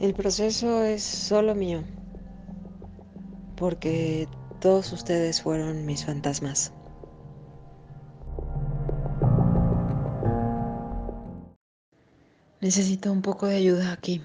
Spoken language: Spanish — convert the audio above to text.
El proceso es solo mío, porque todos ustedes fueron mis fantasmas. Necesito un poco de ayuda aquí.